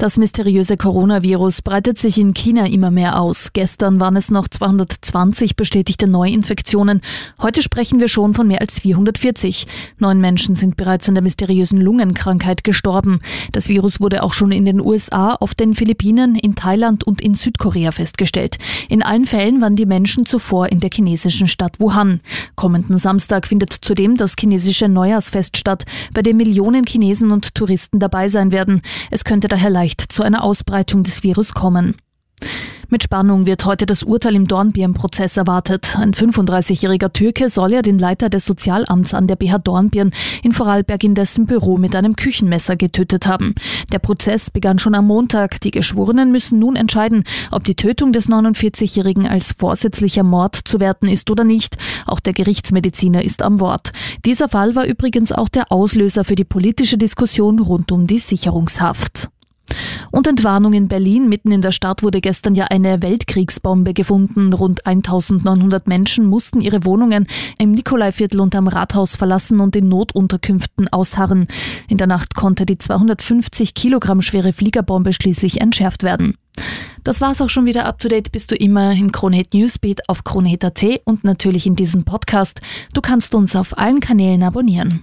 Das mysteriöse Coronavirus breitet sich in China immer mehr aus. Gestern waren es noch 220 bestätigte Neuinfektionen. Heute sprechen wir schon von mehr als 440. Neun Menschen sind bereits an der mysteriösen Lungenkrankheit gestorben. Das Virus wurde auch schon in den USA, auf den Philippinen, in Thailand und in Südkorea festgestellt. In allen Fällen waren die Menschen zuvor in der chinesischen Stadt Wuhan. Kommenden Samstag findet zudem das chinesische Neujahrsfest statt, bei dem Millionen Chinesen und Touristen dabei sein werden. Es könnte daher leicht vielleicht zu einer Ausbreitung des Virus kommen. Mit Spannung wird heute das Urteil im Dornbirn-Prozess erwartet. Ein 35-jähriger Türke soll ja den Leiter des Sozialamts an der BH Dornbirn in Vorarlberg in dessen Büro mit einem Küchenmesser getötet haben. Der Prozess begann schon am Montag. Die Geschworenen müssen nun entscheiden, ob die Tötung des 49-jährigen als vorsätzlicher Mord zu werten ist oder nicht. Auch der Gerichtsmediziner ist am Wort. Dieser Fall war übrigens auch der Auslöser für die politische Diskussion rund um die Sicherungshaft. Und Entwarnung in Berlin. Mitten in der Stadt wurde gestern ja eine Weltkriegsbombe gefunden. Rund 1900 Menschen mussten ihre Wohnungen im Nikolaiviertel und am Rathaus verlassen und in Notunterkünften ausharren. In der Nacht konnte die 250 Kilogramm schwere Fliegerbombe schließlich entschärft werden. Das war's auch schon wieder up to date. Bist du immer im Kronehit Newsbeat auf Kronehit.at und natürlich in diesem Podcast. Du kannst uns auf allen Kanälen abonnieren.